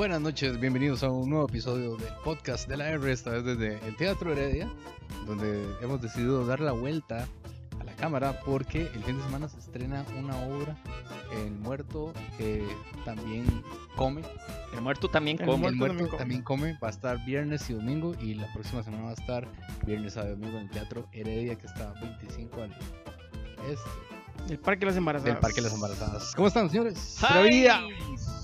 Buenas noches, bienvenidos a un nuevo episodio del podcast de la R, esta vez desde el Teatro Heredia, donde hemos decidido dar la vuelta a la cámara porque el fin de semana se estrena una obra, El Muerto eh, también come. El muerto también El come. El Muerto Muerto también también come, va a estar viernes y domingo y la próxima semana va a estar viernes a domingo en el Teatro Heredia que está 25 al este El Parque de las Embarazadas. del Parque de las Embarazadas. ¿Cómo están, señores? ¡Ay!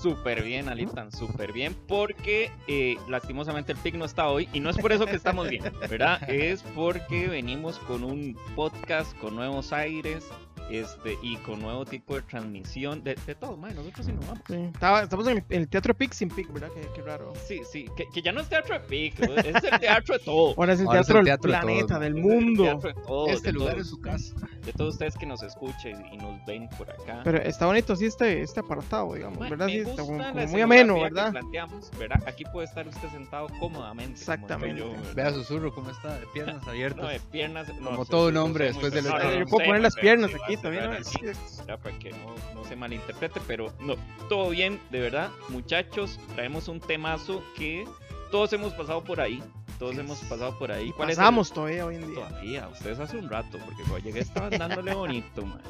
Súper bien, Alitan, súper bien, porque eh, lastimosamente el PIC no está hoy y no es por eso que estamos bien, ¿verdad? Es porque venimos con un podcast con nuevos aires este, y con nuevo tipo de transmisión de, de todo, mae, nosotros sí nos vamos. Sí. Estaba- estamos en el, en el Teatro Pic sin Pic, ¿verdad? Qué, qué raro. Sí, sí, que, que ya no es teatro de PIC, es el teatro de todo. Ahora es el Ahora es Teatro el del teatro de planeta, del Es el mundo. teatro de todos, Este de lugar todos- es su casa. De todos ustedes que nos escuchen y nos ven por acá. Pero está bonito así este, este apartado, digamos, Mae, ¿verdad? me Sí, está como, la como muy ameno, ¿verdad? planteamos, ¿verdad? Aquí puede estar usted sentado cómodamente. Exactamente. yo. Vea susurro cómo está, de piernas abiertas. No, de piernas. no, Como sí, todo sí, un hombre después del otro. yo puedo poner las piernas sí, aquí a también, ¿no? así. Para que no, no se malinterprete, pero no, todo bien, de verdad, muchachos, traemos un temazo que todos hemos pasado por ahí, todos Sí. hemos pasado por ahí. ¿Cuál es el- Pasamos todavía hoy en día. Todavía, ustedes hace un rato, porque cuando llegué estaban dándole bonito, man.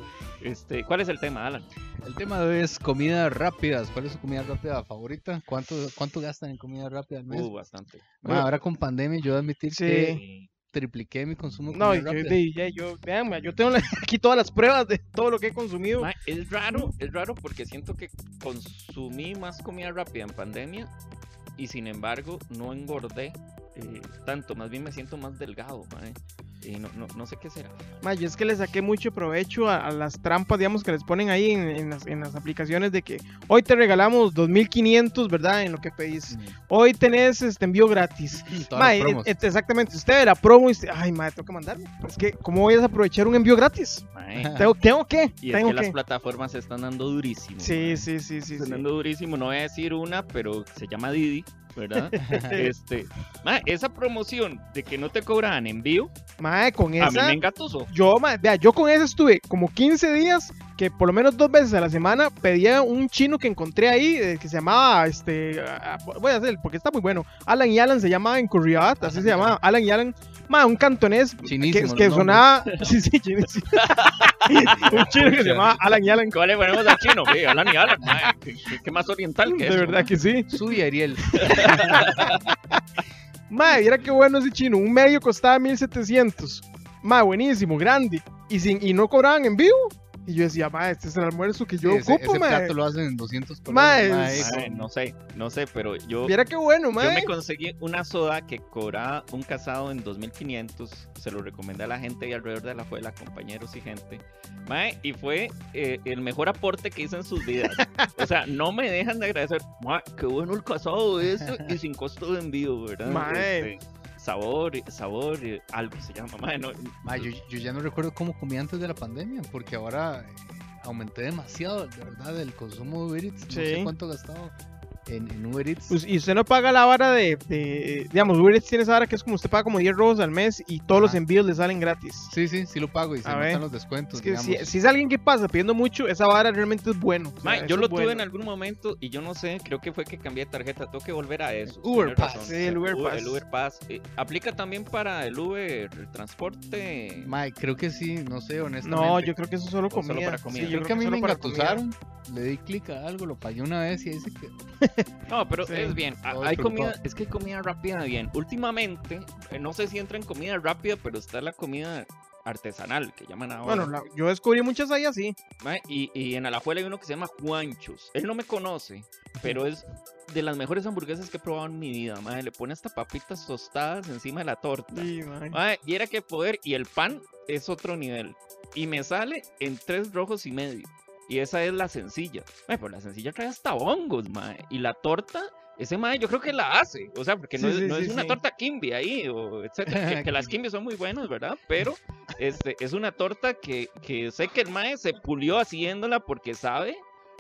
Este, ¿cuál es el tema, Alan? El tema de hoy es comidas rápidas. ¿Cuál es su comida rápida favorita? ¿Cuánto, cuánto gastan en comida rápida al mes? Uh, bastante. Ma, ahora con pandemia yo debo admitir Sí. que tripliqué mi consumo No, yo, rápida. de- ya, yo, vean, yo tengo aquí todas las pruebas de todo lo que he consumido. Ma, es raro, es raro porque siento que consumí más comida rápida en pandemia y sin embargo no engordé eh, tanto, más bien me siento más delgado, mae. Y no, no, no sé qué será. Ma, yo es que le saqué mucho provecho a, a las trampas, digamos, que les ponen ahí en, en las, en las aplicaciones de que hoy te regalamos 2500, ¿verdad? En lo que pedís. Mm. Hoy tenés este envío gratis. Ma, las e- promos. e- exactamente, usted la promo y usted, ay, madre, tengo que mandarlo. Es que, ¿cómo voy a aprovechar un envío gratis? ¿Tengo, tengo que? Y es ¿Tengo que las plataformas se están dando durísimo. Sí, sí, sí, sí. Están sí. dando durísimo, no voy a decir una, pero se llama Didi, ¿verdad? este, mae, esa promoción de que no te cobraban envío, Mae, con a mí esa, me engatusó. yo, ma, vea, yo con esa estuve como 15 días que por lo menos dos veces a la semana pedía un chino que encontré ahí eh, que se llamaba, este, ah, voy a hacer, porque está muy bueno, Alan y Alan se llamaba en Curriabat, así se llamaba, Alan y Alan, ma, un cantonés que, Chinísimo que los sonaba, sí, sí, chinísimo. un chino que se llamaba Alan y Alan, ¿Cuál le ponemos al chino? Alan y Alan, ¿qué, qué- más oriental que de eso, verdad mae? que sí. Sui y Ariel. Madre, mira qué bueno ese chino. Un medio costaba 1700. Madre, buenísimo, grande. Y, sin, y no cobraban en vivo. Y yo decía, madre, este es el almuerzo que yo Sí, ese, ocupo, ese madre. plato lo hacen en 200 Ma, colones. es- ma, Mae, no sé, no sé, pero yo, Mira qué bueno, yo madre. me conseguí una soda que cobraba un casado en 2500. Se lo recomendé a la gente y alrededor de la juela, compañeros y gente. Mae, y fue eh, el mejor aporte que hice en sus vidas. O sea, no me dejan de agradecer. Mae, qué bueno el casado ese y sin costo de envío, ¿verdad? Mae. Este, sabor, sabor, eh, algo se llama. Mae, no, Ma, yo, yo ya no recuerdo cómo comía antes de la pandemia, porque ahora eh, aumenté demasiado, de verdad, el consumo de Uber Eats. No sé cuánto he gastado en, en Uber Eats. Pues, y usted no paga la vara de, de- digamos, Uber Eats tiene esa vara que es como usted paga como 10 robos al mes y todos los envíos le salen gratis. sí, sí, sí lo pago y se A notan ver. los descuentos. Es que si, digamos. si es alguien que pasa pidiendo mucho, esa vara realmente es bueno. O sea, eso yo lo tuve en algún momento y yo no sé, creo que fue que cambié de tarjeta, tengo que volver a eso. Uber Pass, razón. sí, el Uber Pass. El Uber Pass. eh, aplica también para el Uber, el transporte. Ma, creo que sí, no sé, honestamente. No, yo creo que eso es solo O solo comida. para comida. Sí, Creo que a mí solo me para comida. engatusaron, le di clic a algo, lo pagué una vez y ahí se quedó. No, pero Sí. es bien. Hay comida, es que hay comida rápida bien. Últimamente, eh, no sé si entra en comida rápida, pero está la comida artesanal que llaman ahora. Bueno, la- yo descubrí muchas ahí así. Y, y en Alajuela hay uno que se llama Juanchos. Él no me conoce, pero es de las mejores hamburguesas que he probado en mi vida. Mae. Le pone hasta papitas tostadas encima de la torta. Sí. Mae, y era que poder, y el pan es otro nivel. Y me sale en tres rojos y medio. Y esa es la sencilla. Mae, pero la sencilla trae hasta hongos, mae. Y la torta, ese mae yo creo que la hace. O sea, porque no, Sí, es, sí, no sí, es una torta kimby ahí, o etcétera. Que, que las kimby son muy buenas, ¿verdad? Pero este, es una torta que, que sé que el mae se pulió haciéndola porque sabe.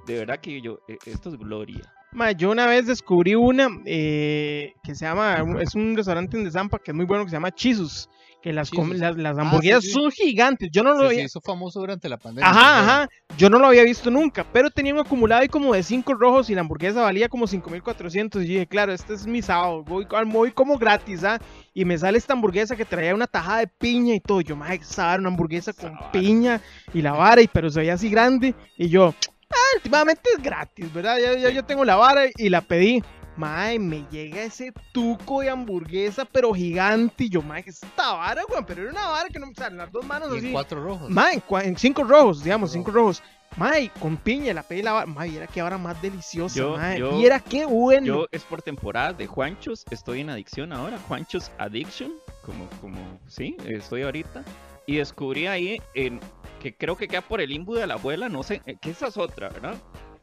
De verdad que yo, eh, esto es gloria. Ma, yo una vez descubrí una eh, que se llama, es un restaurante en Zampa que es muy bueno que se llama Chisus. Que las, Sí, las, las Ah, hamburguesas sí. son gigantes. Yo no lo había... se hizo famoso durante la pandemia. Ajá, ajá. Yo no lo había visto nunca, pero tenía un acumulado ahí como de 5 rojos y la hamburguesa valía como 5400. Y yo dije, claro, este es mi sábado, voy, voy como gratis, ¿ah? Y me sale esta hamburguesa que traía una tajada de piña y todo. Yo, madre, saber una hamburguesa con piña y la vara, y, pero se veía así grande. Y yo, ah, últimamente es gratis, ¿verdad? Ya, ya- Sí. yo tengo la vara y la pedí. Mae, me llega ese tuco de hamburguesa, pero gigante. Y yo, mae, ¿qué es esta vara, weón? Pero era una vara que no, o sea, las dos manos Y así. en cuatro rojos. Mae, en, cua- en cinco rojos, digamos, Cinco rojos. Mae, con piña, la pedí la vara. Mae, era que ahora más deliciosa, Yo- mae. yo- y era que bueno. Yo es por temporada de Juanchos, estoy en adicción ahora, Juanchos Addiction, como, como, sí, estoy ahorita. Y descubrí ahí en, que creo que queda por el limbo de la abuela, no sé, eh, que esa es otra, ¿verdad?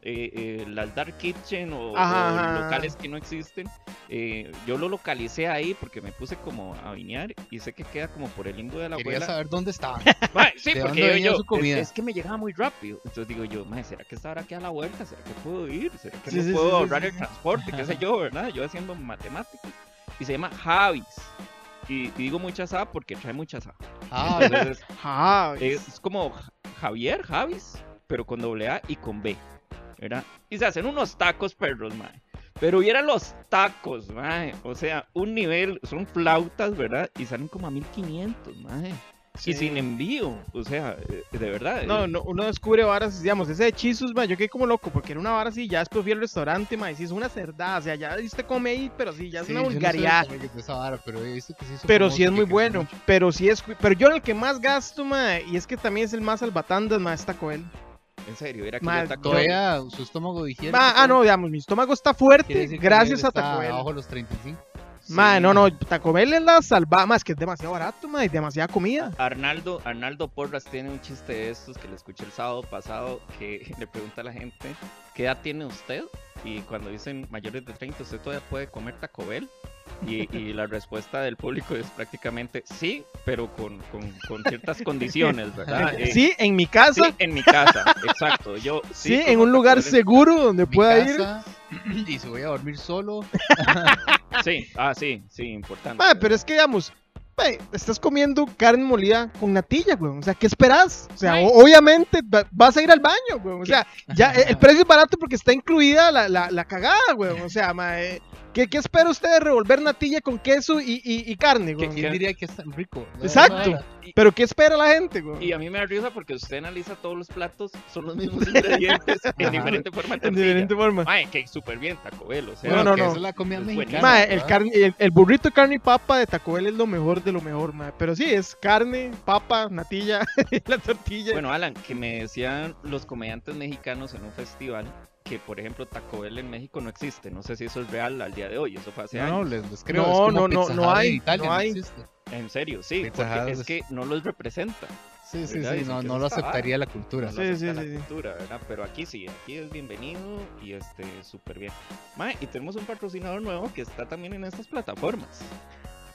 Eh, eh, las Dark Kitchen o, Ajá, o ajá. locales que no existen. eh, yo lo localicé ahí porque me puse como a vinear y sé que queda como por el limbo de la Quería abuela. saber dónde estaba. Sí, ¿De porque yo, yo- su es- comida? Es, que me llegaba muy rápido. Entonces digo yo, ¿será que esta hora queda a la vuelta? ¿Será que puedo ir? ¿Será que Sí, no sí, puedo ahorrar sí. el transporte? ¿Qué sé yo, verdad? Yo haciendo matemáticas. Y se llama Javis. Y, y digo mucha sa porque trae mucha sa. Ah, Entonces, Ajá, es, es como Ja- Javier, Javis, pero con doble A y con B. ¿Verdad? Y se hacen unos tacos perros, mae. Pero vieran los tacos, mae. O sea, un nivel, son flautas, ¿verdad? Y salen como a 1500, mae. sí. Y sin envío. O sea, eh, de verdad. No, eh, no, uno descubre varas, digamos, ese de chisos, mae, yo quedé como loco, porque era una vara así, ya después fui al restaurante, mae, sí es una cerdada, o sea, ya usted come ahí, pero sí, ya es sí, una yo no sé vulgaridad. vara, pero que sí Pero es muy bueno, mucho. pero sí es, pero yo el que más gasto, mae, y es que también es el más salvatandas, mae, es Taco Bell. En serio, era que Ma, yo taco- Todavía su estómago digiere. Ah, todo. no, digamos, mi estómago está fuerte gracias a Taco Bell. Abajo los 35. Ma, Sí. no, no, Taco Bell es la salvada, más que es demasiado barato, ma, y demasiada comida. Arnaldo, Arnaldo Porras tiene un chiste de estos que le escuché el sábado pasado que le pregunta a la gente, ¿qué edad tiene usted? Y cuando dicen mayores de 30, ¿usted todavía puede comer Taco Bell? Y, y la respuesta del público es prácticamente sí, pero con, con- con ciertas condiciones, ¿verdad? Eh, Sí, en mi casa, sí, en mi casa, exacto. Yo, sí, en un lugar seguro donde Mi pueda ir. casa, Y si voy a dormir solo. Sí, ah, sí, sí, importante. Pero es que, digamos, estás comiendo carne molida con natilla, güey. O sea, ¿qué esperas? O sea, o- obviamente va- vas a ir al baño, güey. O sea, ya el precio es barato porque está incluida la, la, la cagada, güey. O sea, ma, eh, ¿qué, ¿qué espera usted de revolver natilla con queso y, y, y carne, güey? ¿Qué- ¿Quién diría que es tan rico? ¿no? Exacto. Pero ¿qué espera la gente, güey? Y a mí me da risa porque usted analiza todos los platos, son los mismos ingredientes en diferente forma de En diferente forma. Ay, que súper bien Taco Bell, o sea. No, no, que no. esa es la comida Es mexicana. Ma, el, carne- el, el burrito de carne y papa de Taco Bell es lo mejor de lo mejor, ma. Pero sí, es carne, papa, natilla, la tortilla. Bueno, Alan, que me decían los comediantes mexicanos en un festival que, por ejemplo, Taco Bell en México no existe. No sé si eso es real al día de hoy, eso fue hace No, años. les, les creo. No, no, no, no hay, Italia, no hay. existe. En serio, sí, Pizza porque es es- que no los representa. Sí, sí, ¿verdad? sí. No, no lo aceptaría la cultura. No Sí, sí, la sí, cultura, ¿verdad? Pero aquí sí, aquí es bienvenido y este súper bien. Mae, y tenemos un patrocinador nuevo que está también en estas plataformas.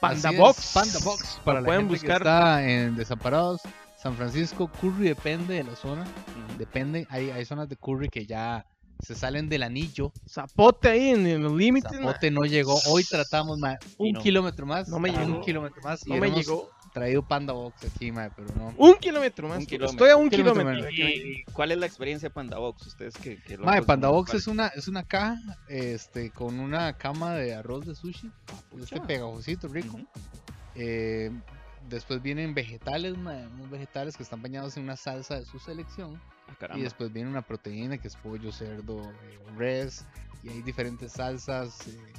Panda Box. Panda Box. Para Lo la pueden gente buscar. que está en Desamparados, San Francisco, Curry depende de la zona. Depende. Hay, hay zonas de Curry que ya se salen del anillo. Zapote ahí en, en los límites. Zapote no llegó. Hoy tratamos ma, un no. kilómetro más. No me un llegó. kilómetro más. y No me llegó. traído Panda Box aquí, ma, pero no. Un kilómetro más. Un kilómetro. Estoy a un Kilómetro kilómetro. ¿Y cuál es la experiencia de Panda Box? Ustedes que, que Mae, Panda Box es una, es una caja este, con una cama de arroz de sushi. Este pucha. pegajosito, rico. Eh, después vienen vegetales, unos vegetales que están bañados en una salsa de su selección. Ah, Y después viene una proteína que es pollo, cerdo, eh, res. Y hay diferentes salsas: eh,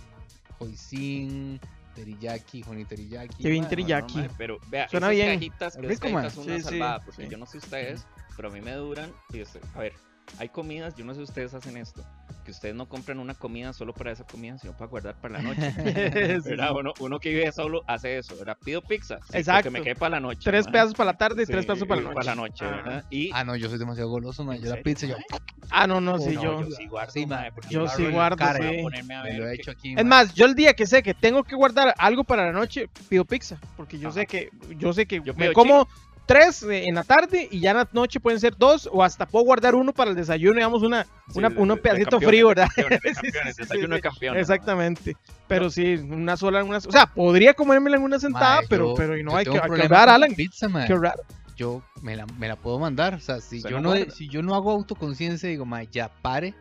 hoisin, teriyaki, honey teriyaki. Qué bien teriyaki. No, pero vea, Suena esas bien. cajitas, Es esas rico, son una Sí, sí, salvada, porque sí. yo no sé ustedes, pero a mí me duran. Y a ver, hay comidas, yo no sé si ustedes hacen esto, que ustedes no compran una comida solo para esa comida, sino para guardar para la noche. Uno, uno que vive solo hace eso, ¿verdad? Pido pizza, sí, Exacto. porque me quede para la noche. Tres pedazos para la tarde y Sí, tres pedazos para la noche. Para la noche, Ah. ¿verdad? Y Ah, no, yo soy demasiado goloso. ¿En Yo la pizza, yo mae? Ah, no, no, sí, no, yo. yo sí guardo, yo yo sí guardo, cara, sí. voy a ponerme a Me ver lo he qué- hecho aquí. Es más, yo el día que sé que tengo que guardar algo para la noche, pido pizza. Porque yo sé que, yo sé que Yo me como tres en la tarde y ya en la noche pueden ser dos o hasta puedo guardar uno para el desayuno, digamos, una, Sí, una, de- un de pedacito campeones, frío, de ¿verdad? campeones, de Sí, sí, campeones, sí, desayuno sí, de campeones. Exactamente. Pero sí, una sola, una, o sea, podría comérmela en una sentada, pero, yo- pero y no hay que, ahorrar, Alan. Pizza, ahorrar. Yo me la, me la puedo mandar. O sea, si yo, no, guarda. si yo no hago autoconciencia, digo, mae, ya pare.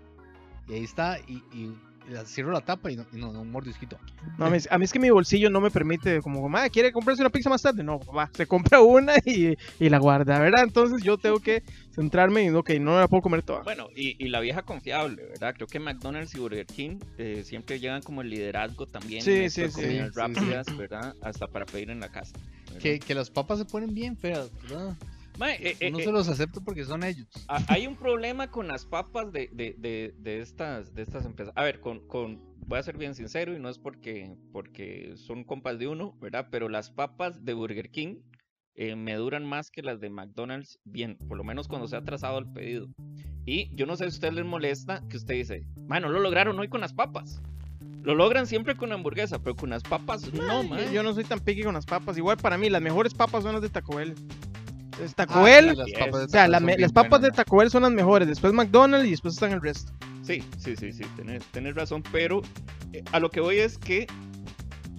Y ahí está. Y, y la- cierro la tapa y no, no, no, un mordisquito. No, a, mí, a mí es que mi bolsillo no me permite, como, madre, ¿quiere comprarse una pizza más tarde? No, va, se compra una y, y la guarda, ¿verdad? Entonces yo tengo que centrarme en, ok, no la puedo comer toda. Bueno, y, y la vieja confiable, ¿verdad? Creo que McDonald's y Burger King eh, siempre llegan como el liderazgo también. Sí, en sí, sí. comidas rápidas, ¿verdad? Hasta para pedir en la casa. Que, que las papas se ponen bien feas, ¿verdad? Mae, eh, eh, Uno eh, se los acepta porque son ellos. ha- hay un problema con las papas de, de, de, de estas, de estas empresas. A ver, con, con, voy a ser bien sincero y no es porque, porque son compas de uno, ¿verdad? Pero las papas de Burger King eh, me duran más que las de McDonald's bien, por lo menos cuando se ha trazado el pedido. Y yo no sé si a usted les molesta que usted dice, bueno, lo lograron hoy con las papas. Lo logran siempre con hamburguesa, pero con las papas no, man. yo no soy tan piqui con las papas. Igual para mí, las mejores papas son las de Taco Bell. Es Taco Ah, Bell, sí, las papas de o sea, Taco la me- bien las papas de Taco Bell son las mejores. Después McDonald's y después están el resto. Sí, sí, sí, sí, tenés, tenés razón, pero eh, a lo que voy es que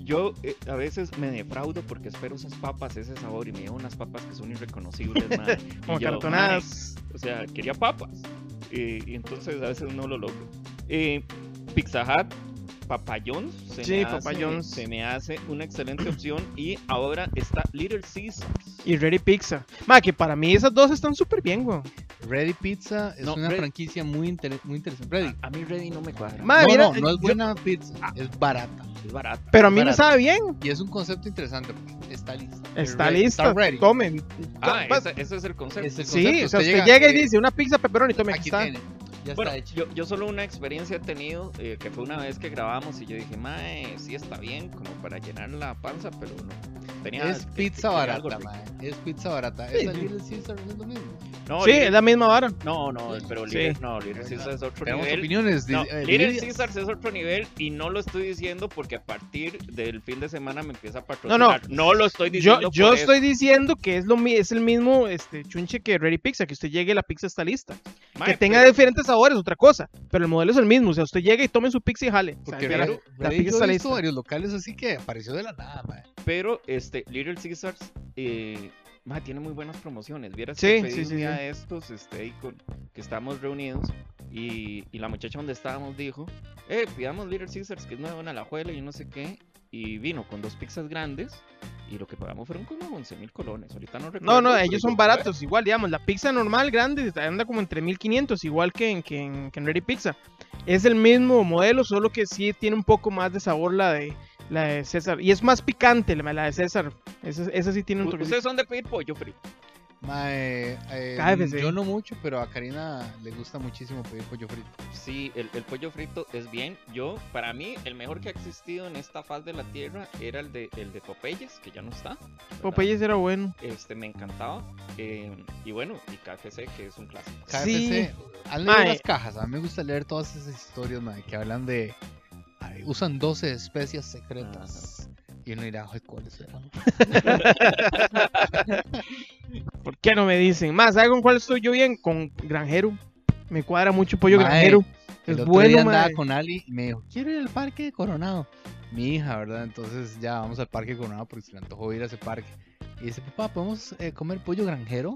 yo eh, a veces me defraudo porque espero esas papas, ese sabor, y me llevo unas papas que son irreconocibles, y Como yo, cartonadas. o sea, quería papas, eh, y entonces a veces no lo logro. Eh, Pizza Hut, Papa John's, se, Sí, me Papa hace, se me hace una excelente opción, y ahora está Little Caesars. Y Ready Pizza. Ma, que para mí esas dos están súper bien, güey. Ready Pizza es No, una Ready- franquicia muy, inter- muy interesante. Ready. A, a mí Ready no me cuadra, Ma, no, mira, no, no es yo- buena pizza, es barata. es barato. Pero a mí me Barato. sabe bien. Y es un concepto interesante. Está lista. Está Ready, lista. Está ready. Tomen. Ah, ese, ese es el concepto. Es el Sí, concepto. o sea, usted llega, llega y dice una pizza pepperoni, tome, aquí Aquí está. tiene. Ya Bueno, está hecho. yo, yo solo una experiencia he tenido, eh, que fue una vez que grabamos y yo dije, mae, sí está bien, como para llenar la panza, pero no. Tenía, Es que- pizza barata, algo rico. mae. Es pizza barata. Sí, Esa sí. Little Caesar es lo mismo. No, Sí, es la misma vara. no, no, pero Sí. Little, no, Little Caesars es otro Tenemos nivel. opiniones. No, eh, Little. Caesars es otro nivel y no lo estoy diciendo porque a partir del fin de semana me empieza a No, patrocinar. no. No, lo estoy diciendo. Yo, yo estoy diciendo que es lo mi- es el mismo este chunche que Ready Pizza, que usted llegue y la pizza está lista. Mae, que tenga pero- diferentes sabores, otra cosa. Pero el modelo es el mismo. O sea, usted llega y tome su pizza y jale. O sea, Porque ya la- la pizza yo está he visto lista. varios locales así que apareció de la nada. Pero este Little Caesars eh, ma, tiene muy buenas promociones. Vieras Sí, que pedí sí, un sí, día sí. de estos, este, con, que estábamos reunidos y, y la muchacha donde estábamos dijo, eh, pidamos Little Caesars, que es nuevo en Alajuela y no sé qué. Y vino con dos pizzas grandes y lo que pagamos fueron como 11 mil colones. Ahorita no recuerdo. No, no, ellos son baratos. Igual, digamos, la pizza normal grande anda como entre 1500, igual que en, que en, que en Ready Pizza. Es el mismo modelo, solo que sí tiene un poco más de sabor la de, la de César. Y es más picante la de César. Esa, esa sí tiene un toquecito. Ustedes son de pedir pollo frito. Mae, eh, KFC. yo no mucho, pero a Karina le gusta muchísimo pedir pollo frito. Sí, el, el pollo frito es bien. Yo, para mí, el mejor que ha existido en esta faz de la tierra era el de, el de Popeyes, que ya no está. ¿verdad? Popeyes era bueno. Este, me encantaba. eh, y bueno, y KFC, que es un clásico. KFC, Sí. han leído las cajas. A mí me gusta leer todas esas historias, mae, que hablan de. ay, usan 12 especias secretas. Y uno dirá, "Ay, ¿cuáles serán? ¿Por qué no me dicen? Más, ¿sabe con cuál estoy yo bien? Con granjero. Me cuadra mucho pollo Mae, granjero. El Es otro bueno, día andaba mae. con Ali y me dijo, quiero ir al parque de Coronado. Mi hija, ¿verdad? Entonces ya vamos al parque de Coronado porque se le antojó ir a ese parque. Y dice, papá, ¿podemos eh, comer pollo granjero?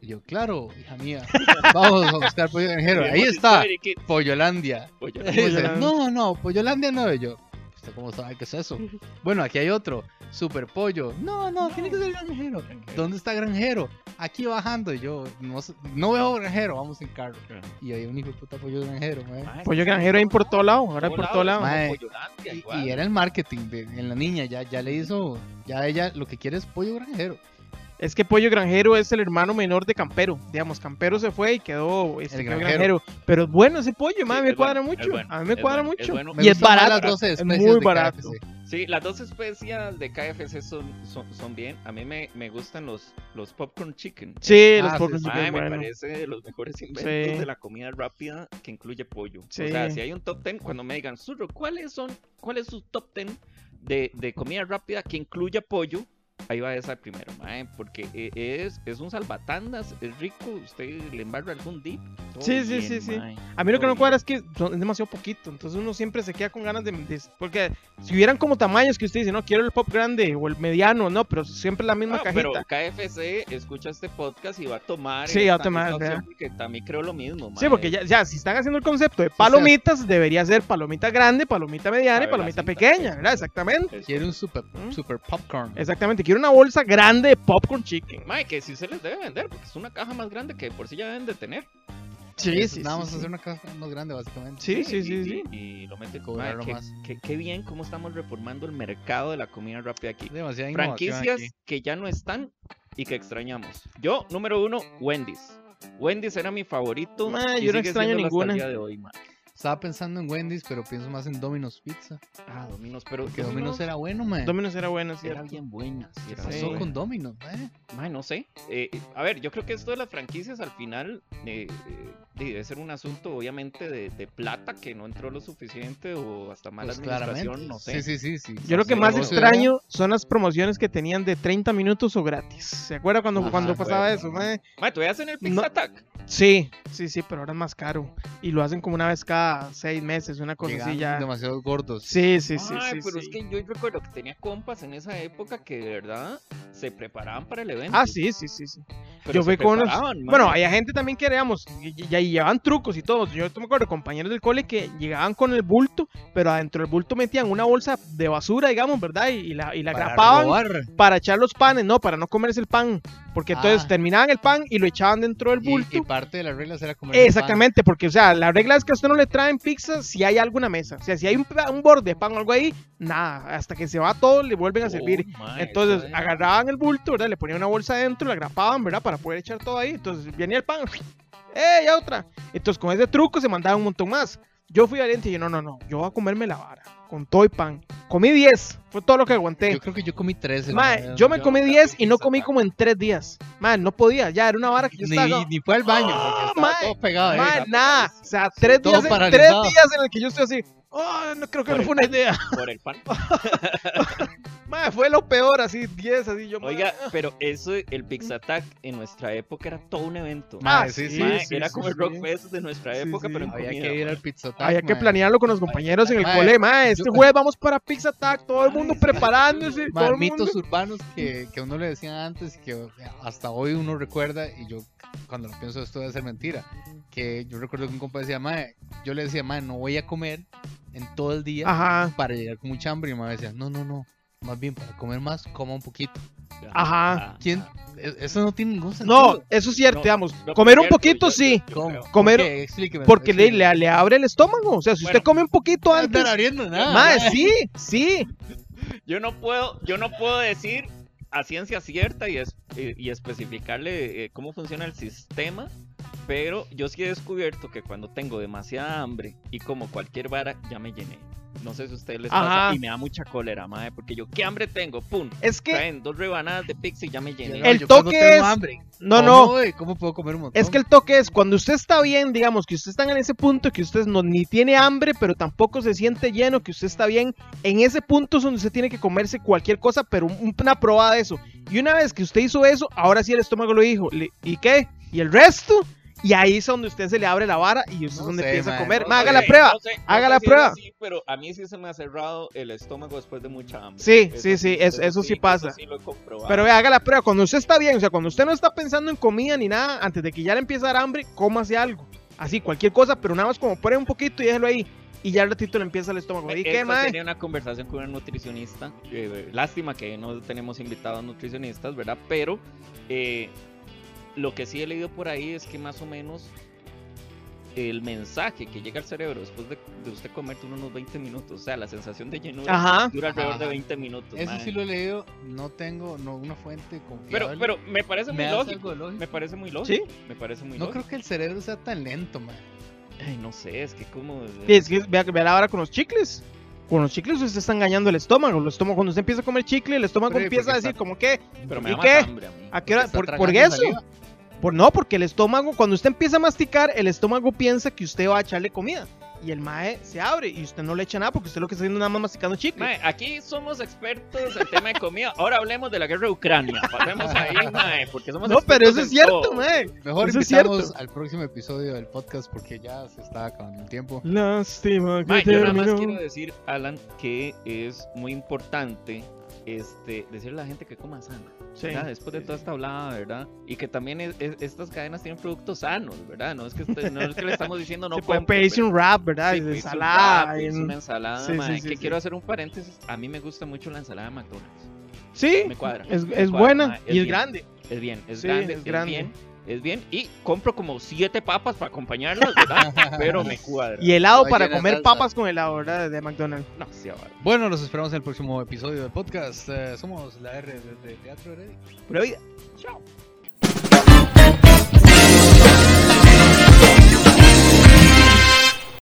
Y yo, claro, hija mía, vamos a buscar pollo granjero. Ahí está, Pollolandia. Y dice, Pollolandia. no, no, Pollolandia no. Y yo, ¿usted cómo sabe qué es eso? Bueno, aquí hay otro, Super Pollo. No, no, tiene que ser granjero. ¿Dónde está granjero? Aquí bajando. Y yo, no, veo granjero, vamos en carro. Y hay un hijo de puta pollo granjero, mae. Pollo granjero ahí por todo lado. Ahora por todo lado. Mae, Y, era el marketing de, en la niña, ya, ya le hizo, ya ella lo que quiere es pollo granjero. Es que Pollo Granjero es el hermano menor de Campero. Digamos, Campero se fue y quedó, este, El granjero. granjero. Pero es bueno ese pollo, Sí, madre, me cuadra bueno, mucho. bueno, a mí me cuadra bueno, es mucho. Y es barato. las 12 es especies muy barato. KFC. Sí, las dos especias de KFC son, son, son bien. A mí me, me gustan los, los popcorn chicken. Sí, Ah, los popcorn sí. chicken me parece de los mejores inventos Sí. de la comida rápida que incluye pollo. Sí. O sea, si hay un top 10, cuando me digan, Surro, ¿cuáles son, cuál es su top 10 de, de comida rápida que incluya pollo? Ahí va esa primero, mae, porque eh, es, es un salvatandas, es rico, usted le embarra algún dip. Sí, sí, bien, sí, sí. mae, A mí lo que no cuadra es que son- es demasiado poquito, entonces uno siempre se queda con ganas de, de- Porque si hubieran como tamaños que usted dice, no, quiero el pop grande o el mediano, no, pero siempre la misma Ah, pero cajita. KFC escucha este podcast y va a tomar. Sí, va a tomar. Porque también creo lo mismo, Sí, mae. porque ya, ya, si están haciendo el concepto de palomitas, debería ser palomita grande, palomita mediana y palomita cinta, pequeña, sí. ¿verdad? Exactamente. Eso. Quiere un super, ¿Mm? super popcorn. Exactamente. Quiero una bolsa grande de popcorn chicken. Mae, que sí se les debe vender, porque es una caja más grande que por sí ya deben de tener. Sí, sí, Nada sí, más sí. hacer una caja más grande, básicamente. Sí, sí, y- sí, y- sí. Y, lo meten Cobrarlo Mae, qué, más. qué- qué bien cómo estamos reformando el mercado de la comida rápida aquí. Demasiada Franquicias aquí. que ya no están y que extrañamos. Yo, número uno, Wendy's. Wendy's era mi favorito. Ma, y yo no extraño siéndolo hasta el ninguna. día de hoy, ma. Estaba pensando en Wendy's, pero pienso más en Domino's Pizza. Ah, Domino's, pero Que Domino's era bueno, man. Domino's era bueno, era ¿cierto? bien buena. sí, era ¿Qué Sí. pasó buena. con Domino's, eh? Mae, no sé. Eh, a ver, yo creo que esto de las franquicias al final eh, eh, debe ser un asunto, obviamente, de, de plata que no entró lo suficiente o hasta mala Pues administración, no sé. Sí, sí, sí, sí. Yo lo que más extraño son las promociones que tenían de 30 minutos o gratis. ¿Se acuerda cuando, Ajá, cuando pasaba eso, mae? ¿todavía hacen el Pizza No. Attack? Sí, sí, sí, pero ahora es más caro. Y lo hacen como una vez cada seis meses, una cosa Llegaban así ya. demasiado gordos. Sí, sí, sí, Ay, sí. pero sí. es que yo recuerdo que tenía compas en esa época que de verdad se preparaban para el evento. Ah, sí, sí, sí, sí. Pero yo fui con unos-. Bueno, había gente también que, digamos, y, y- y llevaban trucos y todo. Yo me acuerdo compañeros del cole que llegaban con el bulto, pero adentro del bulto metían una bolsa de basura, digamos, ¿verdad? Y, y la, y la Para grapaban robar. para echar los panes, no, para no comerse el pan. Porque entonces Ah. terminaban el pan y lo echaban dentro del Y, bulto. y parte de las reglas era comer el pan. Exactamente, porque, o sea, la regla es que a usted no le traen pizza si hay alguna mesa. O sea, si hay un, un borde de pan o algo ahí, nada. Hasta que se va todo, le vuelven a servir. Oh, mae, Entonces agarraban el bulto, ¿verdad? Le ponían una bolsa adentro, la grapaban, ¿verdad? Para poder echar todo ahí. Entonces venía el pan. ¡Eh, ya otra! Entonces con ese truco se mandaba un montón más. Yo fui valiente y yo, no, no, no. Yo voy a comerme la vara. Con todo y pan. Comí 10. Fue todo lo que aguanté. Yo creo que yo comí tres. Mae, yo me comí 10 y no comí como en 3 días. Man, no podía. Ya era una vara que yo Ni, estaba. ni fue al baño, porque estaba mae, todo pegado. ahí. Man, nada. O sea, tres Todo días, en, días en el que yo estoy así. Oh, no creo que Por no fue una pan. idea. por el pan. Man, fue lo peor, así, 10, así. Yo, Oiga, pero eso, el Pizza Attack en nuestra época era todo un evento. Ma, Ah, sí, sí, sí, era sí, como el sí. Rock Fest de nuestra Sí, época, sí. pero en Había comida. que ir al. Pizza Attack, Había que planearlo con los compañeros en el cole, mae. Este yo- jueves vamos para Pizza Attack, todo el mundo preparándose. Todo el mitos mundo. urbanos que, que uno le decían antes y que hasta hoy uno recuerda y yo cuando lo pienso esto debe ser mentira que yo recuerdo que un compa decía mae yo le decía mae no voy a comer en todo el día Ajá, para llegar con mucha hambre y me decía no no no más bien para comer más coma un poquito Ajá. Ah, ¿quién? ah. E- eso no tiene ningún sentido No, eso es cierto, No, digamos. No, comer un poquito, yo- sí. yo ¿Cómo? creo. Comer-. Explíqueme, Porque le, explíqueme. le, le abre el estómago. O sea, si usted come un poquito No antes. abriendo nada mae. sí, sí. Yo no puedo, yo no puedo decir a ciencia cierta y, es- y- y especificarle eh, cómo funciona el sistema, pero yo sí he descubierto que cuando tengo demasiada hambre y como cualquier vara, ya me llené. No sé si a ustedes les pasa Ajá. y me da mucha cólera, madre, porque yo, ¿qué hambre tengo? ¡Pum! Es que, Traen dos rebanadas de pizza y ya me llené. El yo toque tengo es- hambre, no, ¿cómo, no. ¿cómo puedo comer un montón? Es que el toque es cuando usted está bien, digamos, que usted está en ese punto, que usted no, ni tiene hambre, pero tampoco se siente lleno, que usted está bien. En ese punto es donde usted tiene que comerse cualquier cosa, pero un- una probada de eso. Y una vez que usted hizo eso, ahora sí el estómago lo dijo. ¿Y qué? ¿Y el resto? Y ahí es donde usted se le abre la vara y usted es No donde sé, empieza a comer. no Ma, haga la prueba. No sé- no haga sé la si es prueba. así, pero a mí sí se me ha cerrado el estómago después de mucha hambre. Sí, sí, sí, eso- eso sí pasa. sí lo he comprobado. Pero vea, haga la prueba. Cuando usted está bien, o sea, cuando usted no está pensando en comida ni nada, antes de que ya le empiece a dar hambre, cómase algo. Así, cualquier cosa, pero nada más como pruebe un poquito y déjelo ahí. Y ya al ratito le empieza el estómago. ¿Y Esta qué, mae? sería una conversación con una nutricionista. eh, lástima que no tenemos invitados nutricionistas, ¿verdad? Pero eh, lo que sí he leído por ahí es que más o menos el mensaje que llega al cerebro después de, de usted comer dura unos 20 minutos. O sea, la sensación de llenura Ajá. dura alrededor de Ajá. 20 minutos. Eso sí lo he leído, no tengo no, una fuente pero, confiable. pero me parece ¿Me muy lógico. de? Me parece muy lógico. ¿Sí? Me parece muy No lógico. creo que el cerebro sea tan lento, man. Ay, no sé, es que como. Sí, es que vea, vea la hora con los chicles. Con los chicles usted está engañando el estómago. El estómago cuando usted empieza a comer chicle, el estómago Pero, ¿y empieza a decir está- como que, Pero me ¿y da qué? hambre a mí. ¿a qué hora? Por, por eso. saliva. Por no, porque el estómago, cuando usted empieza a masticar, el estómago piensa que usted va a echarle comida. y el mae se abre y usted no le echa nada porque usted lo que está haciendo es nada más masticando chicle. Mae, aquí somos expertos en tema de comida. Ahora hablemos de la guerra de Ucrania. Pasemos ahí, mae, porque somos no, pero eso es en cierto, todo. mae. Mejor Eso invitamos al próximo episodio del podcast porque ya se está acabando el tiempo. Lástima que Mae, yo nada más quiero decir, Alan, que es muy importante este, decirle a la gente que coma sano. Después de sí, toda esta hablada, ¿verdad? Y que también es- es- estas cadenas tienen productos sanos, ¿verdad? No es que, este- no es que le estamos diciendo no compre, pedirse un rap, ¿verdad? Sí, de un wrap, en- una ensalada, que quiero hacer un paréntesis. A mí me gusta mucho la ensalada de McDonald's. Sí, Me cuadra. es, me es cuadra, buena y es bien, grande. Es bien, es grande, es, grande. bien, es bien. Y compro como siete papas para acompañarlas, ¿verdad? Pero me cuadra. Y helado Ay, para comer salsa. papas con helado, ¿verdad? De McDonald's. No, sí, ahora. Bueno, los esperamos en el próximo episodio del podcast. Eh, somos la R de Teatro Heredia. Pura vida. Chao.